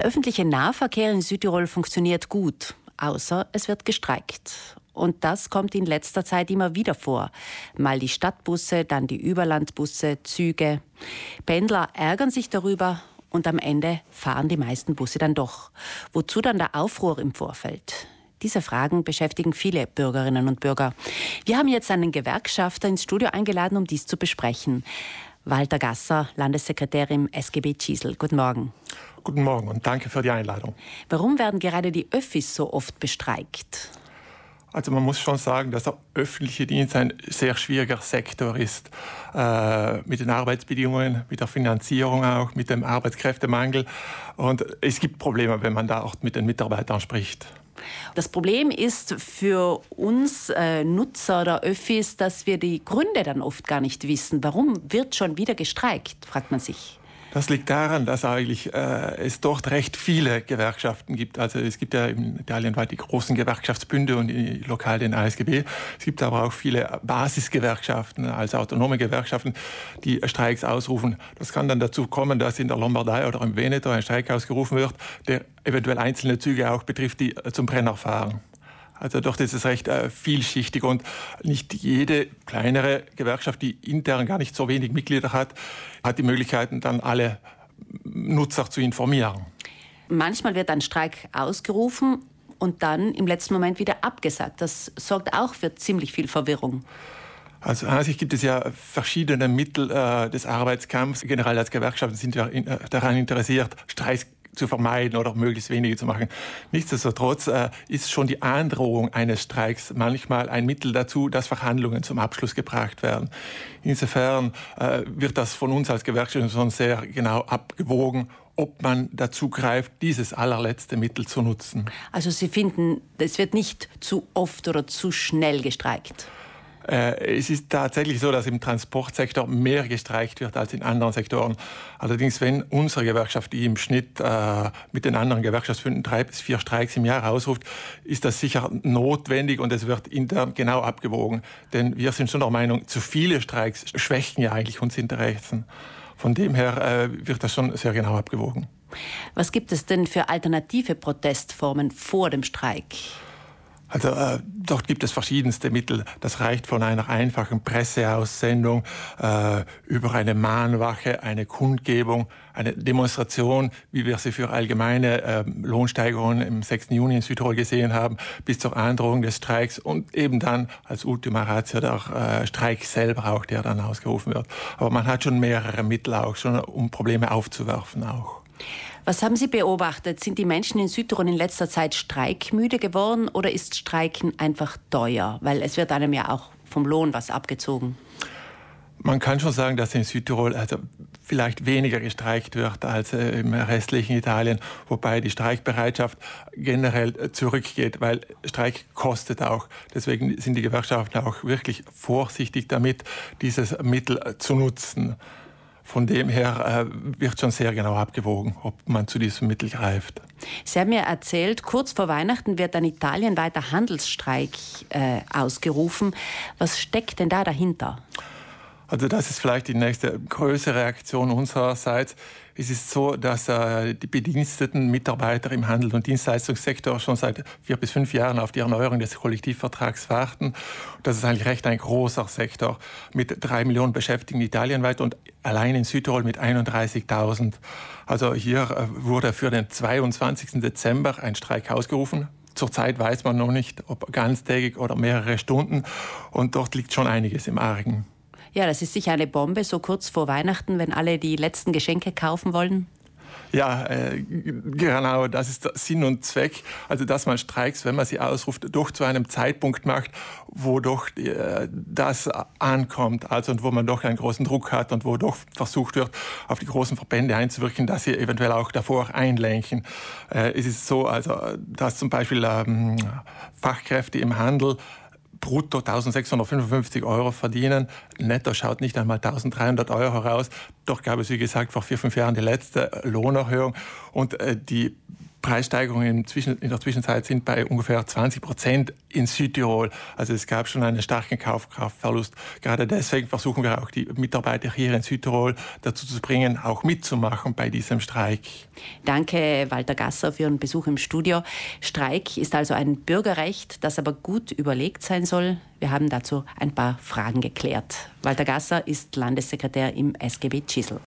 Der öffentliche Nahverkehr in Südtirol funktioniert gut, außer es wird gestreikt. Und das kommt in letzter Zeit immer wieder vor. Mal die Stadtbusse, dann die Überlandbusse, Züge. Pendler ärgern sich darüber und am Ende fahren die meisten Busse dann doch. Wozu dann der Aufruhr im Vorfeld? Diese Fragen beschäftigen viele Bürgerinnen und Bürger. Wir haben jetzt einen Gewerkschafter ins Studio eingeladen, um dies zu besprechen. Walter Gasser, Landessekretär im SGB Chiesel. Guten Morgen. Guten Morgen und danke für die Einladung. Warum werden gerade die Öffis so oft bestreikt? Also man muss schon sagen, dass der öffentliche Dienst ein sehr schwieriger Sektor ist. Äh, mit den Arbeitsbedingungen, mit der Finanzierung auch, mit dem Arbeitskräftemangel. Und es gibt Probleme, wenn man da auch mit den Mitarbeitern spricht. Das Problem ist für uns äh, Nutzer der Öffis, dass wir die Gründe dann oft gar nicht wissen. Warum wird schon wieder gestreikt, fragt man sich. Das liegt daran, dass eigentlich äh, es dort recht viele Gewerkschaften gibt. Also es gibt ja in Italien weit die großen Gewerkschaftsbünde und die, lokal den ASGB. Es gibt aber auch viele Basisgewerkschaften, also autonome Gewerkschaften, die Streiks ausrufen. Das kann dann dazu kommen, dass in der Lombardei oder im Veneto ein Streik ausgerufen wird, der eventuell einzelne Züge auch betrifft, die zum Brenner fahren. Also doch, das ist recht äh, vielschichtig und nicht jede kleinere Gewerkschaft, die intern gar nicht so wenig Mitglieder hat, hat die Möglichkeiten, dann alle Nutzer zu informieren. Manchmal wird ein Streik ausgerufen und dann im letzten Moment wieder abgesagt. Das sorgt auch für ziemlich viel Verwirrung. Also an sich gibt es ja verschiedene Mittel äh, des Arbeitskampfs. Generell als Gewerkschaften sind wir in, äh, daran interessiert, Streiks zu vermeiden oder möglichst wenige zu machen. Nichtsdestotrotz äh, ist schon die Androhung eines Streiks manchmal ein Mittel dazu, dass Verhandlungen zum Abschluss gebracht werden. Insofern äh, wird das von uns als Gewerkschaft schon sehr genau abgewogen, ob man dazu greift, dieses allerletzte Mittel zu nutzen. Also Sie finden, es wird nicht zu oft oder zu schnell gestreikt? Äh, es ist tatsächlich so, dass im Transportsektor mehr gestreikt wird als in anderen Sektoren. Allerdings, wenn unsere Gewerkschaft, die im Schnitt äh, mit den anderen Gewerkschaftsbünden drei bis vier Streiks im Jahr ausruft, ist das sicher notwendig und es wird intern genau abgewogen. Denn wir sind schon der Meinung, zu viele Streiks schwächen ja eigentlich unsere Interessen. Von dem her äh, wird das schon sehr genau abgewogen. Was gibt es denn für alternative Protestformen vor dem Streik? Also äh, dort gibt es verschiedenste Mittel. Das reicht von einer einfachen Presseaussendung äh, über eine Mahnwache, eine Kundgebung, eine Demonstration, wie wir sie für allgemeine äh, Lohnsteigerungen im 6. Juni in Südtirol gesehen haben, bis zur Androhung des Streiks und eben dann als Ultima Ratio der äh, Streik selber auch, der dann ausgerufen wird. Aber man hat schon mehrere Mittel auch, schon um Probleme aufzuwerfen auch. Was haben Sie beobachtet? Sind die Menschen in Südtirol in letzter Zeit streikmüde geworden oder ist Streiken einfach teuer? Weil es wird einem ja auch vom Lohn was abgezogen. Man kann schon sagen, dass in Südtirol also vielleicht weniger gestreikt wird als äh, im restlichen Italien, wobei die Streikbereitschaft generell äh, zurückgeht, weil Streik kostet auch. Deswegen sind die Gewerkschaften auch wirklich vorsichtig damit, dieses Mittel äh, zu nutzen. Von dem her äh, wird schon sehr genau abgewogen, ob man zu diesem Mittel greift. Sie haben mir erzählt, kurz vor Weihnachten wird ein italienweiter Handelsstreik äh, ausgerufen. Was steckt denn da dahinter? Also das ist vielleicht die nächste größere Reaktion unsererseits. Es ist so, dass äh, die bediensteten Mitarbeiter im Handel- und Dienstleistungssektor schon seit vier bis fünf Jahren auf die Erneuerung des Kollektivvertrags warten. Das ist eigentlich recht ein großer Sektor mit drei Millionen Beschäftigten italienweit und allein in Südtirol mit 31.000. Also hier äh, wurde für den 22. Dezember ein Streik ausgerufen. Zurzeit weiß man noch nicht, ob ganztägig oder mehrere Stunden. Und dort liegt schon einiges im Argen. Ja, das ist sicher eine Bombe, so kurz vor Weihnachten, wenn alle die letzten Geschenke kaufen wollen. Ja, äh, genau, das ist Sinn und Zweck. Also, dass man Streiks, wenn man sie ausruft, doch zu einem Zeitpunkt macht, wo doch äh, das ankommt, also und wo man doch einen großen Druck hat und wo doch versucht wird, auf die großen Verbände einzuwirken, dass sie eventuell auch davor einlenken. Äh, es ist so, also, dass zum Beispiel ähm, Fachkräfte im Handel brutto 1655 Euro verdienen. Netto schaut nicht einmal 1300 Euro raus. Doch gab es, wie gesagt, vor vier, fünf Jahren die letzte Lohnerhöhung. Und äh, die Preissteigerungen in der Zwischenzeit sind bei ungefähr 20 Prozent in Südtirol. Also es gab schon einen starken Kaufkraftverlust. Gerade deswegen versuchen wir auch die Mitarbeiter hier in Südtirol dazu zu bringen, auch mitzumachen bei diesem Streik. Danke, Walter Gasser, für Ihren Besuch im Studio. Streik ist also ein Bürgerrecht, das aber gut überlegt sein soll. Wir haben dazu ein paar Fragen geklärt. Walter Gasser ist Landessekretär im SGB Chisel.